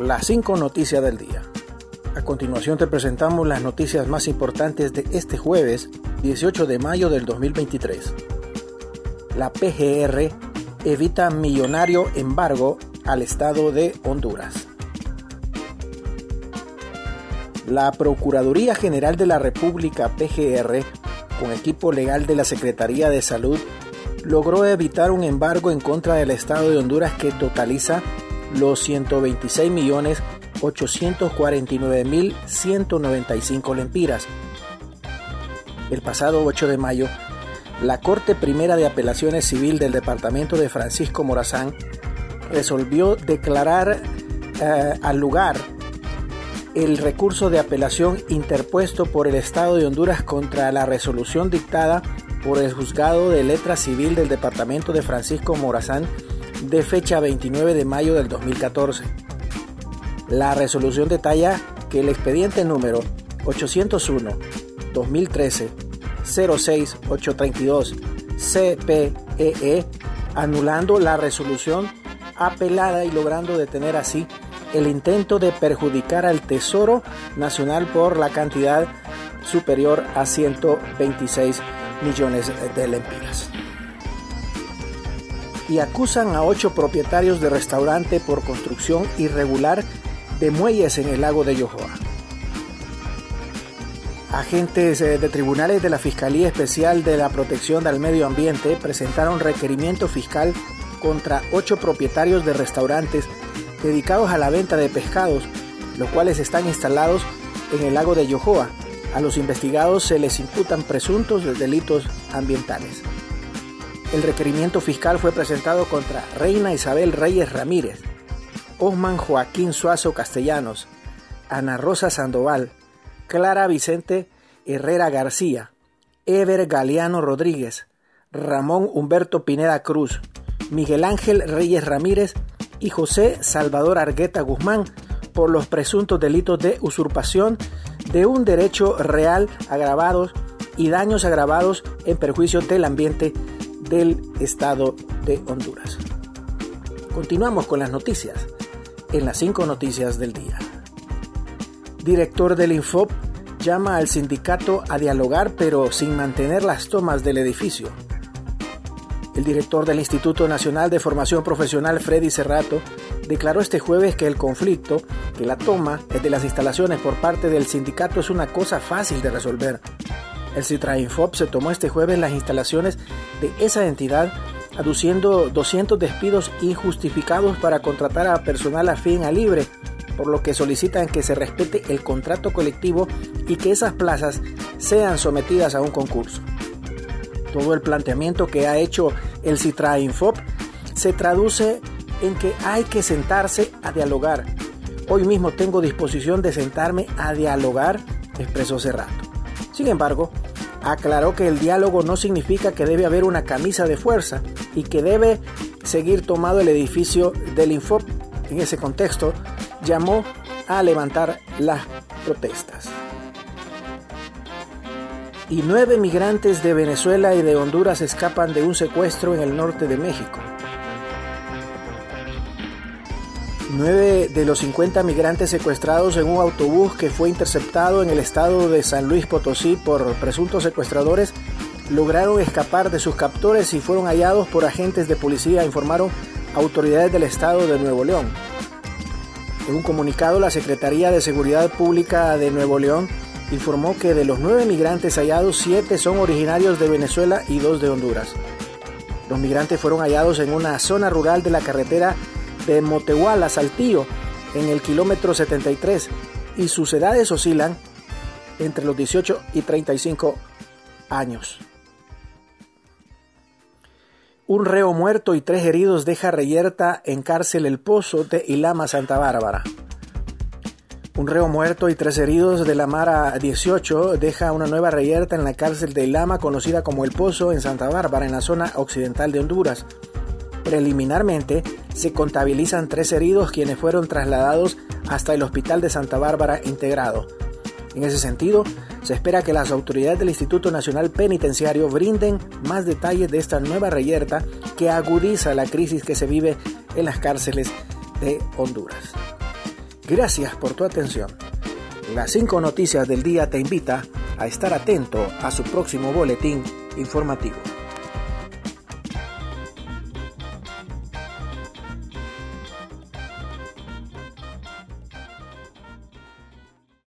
las 5 noticias del día. A continuación te presentamos las noticias más importantes de este jueves 18 de mayo del 2023. La PGR evita millonario embargo al Estado de Honduras. La Procuraduría General de la República PGR, con equipo legal de la Secretaría de Salud, logró evitar un embargo en contra del Estado de Honduras que totaliza los 126.849.195 lempiras. El pasado 8 de mayo, la Corte Primera de Apelaciones Civil del Departamento de Francisco Morazán resolvió declarar eh, al lugar el recurso de apelación interpuesto por el Estado de Honduras contra la resolución dictada por el Juzgado de Letra Civil del Departamento de Francisco Morazán de fecha 29 de mayo del 2014. La resolución detalla que el expediente número 801-2013 06832 CPEE, anulando la resolución apelada y logrando detener así el intento de perjudicar al Tesoro Nacional por la cantidad superior a 126 millones de lempiras y acusan a ocho propietarios de restaurante por construcción irregular de muelles en el lago de Yohoa. Agentes eh, de tribunales de la Fiscalía Especial de la Protección del Medio Ambiente presentaron requerimiento fiscal contra ocho propietarios de restaurantes dedicados a la venta de pescados, los cuales están instalados en el lago de Yohoa. A los investigados se les imputan presuntos delitos ambientales. El requerimiento fiscal fue presentado contra Reina Isabel Reyes Ramírez, Osman Joaquín Suazo Castellanos, Ana Rosa Sandoval, Clara Vicente Herrera García, Ever Galeano Rodríguez, Ramón Humberto Pineda Cruz, Miguel Ángel Reyes Ramírez y José Salvador Argueta Guzmán por los presuntos delitos de usurpación de un derecho real agravados y daños agravados en perjuicio del ambiente del estado de Honduras. Continuamos con las noticias, en las cinco noticias del día. Director del Infop llama al sindicato a dialogar pero sin mantener las tomas del edificio. El director del Instituto Nacional de Formación Profesional, Freddy Cerrato, declaró este jueves que el conflicto, que la toma de las instalaciones por parte del sindicato es una cosa fácil de resolver, el Citrainfop se tomó este jueves las instalaciones de esa entidad aduciendo 200 despidos injustificados para contratar a personal afín a libre, por lo que solicitan que se respete el contrato colectivo y que esas plazas sean sometidas a un concurso. Todo el planteamiento que ha hecho el Citrainfop se traduce en que hay que sentarse a dialogar. Hoy mismo tengo disposición de sentarme a dialogar, expresó Cerrato. Sin embargo, aclaró que el diálogo no significa que debe haber una camisa de fuerza y que debe seguir tomado el edificio del Infop. En ese contexto, llamó a levantar las protestas. Y nueve migrantes de Venezuela y de Honduras escapan de un secuestro en el norte de México. Nueve de los 50 migrantes secuestrados en un autobús que fue interceptado en el estado de San Luis Potosí por presuntos secuestradores lograron escapar de sus captores y fueron hallados por agentes de policía, informaron autoridades del estado de Nuevo León. En un comunicado, la Secretaría de Seguridad Pública de Nuevo León informó que de los nueve migrantes hallados, siete son originarios de Venezuela y dos de Honduras. Los migrantes fueron hallados en una zona rural de la carretera de Motehuala, Saltillo, en el kilómetro 73, y sus edades oscilan entre los 18 y 35 años. Un reo muerto y tres heridos deja reyerta en cárcel El Pozo de Ilama, Santa Bárbara. Un reo muerto y tres heridos de la Mara 18 deja una nueva reyerta en la cárcel de Ilama, conocida como El Pozo, en Santa Bárbara, en la zona occidental de Honduras. Preliminarmente, se contabilizan tres heridos quienes fueron trasladados hasta el Hospital de Santa Bárbara integrado. En ese sentido, se espera que las autoridades del Instituto Nacional Penitenciario brinden más detalles de esta nueva reyerta que agudiza la crisis que se vive en las cárceles de Honduras. Gracias por tu atención. Las cinco noticias del día te invita a estar atento a su próximo boletín informativo.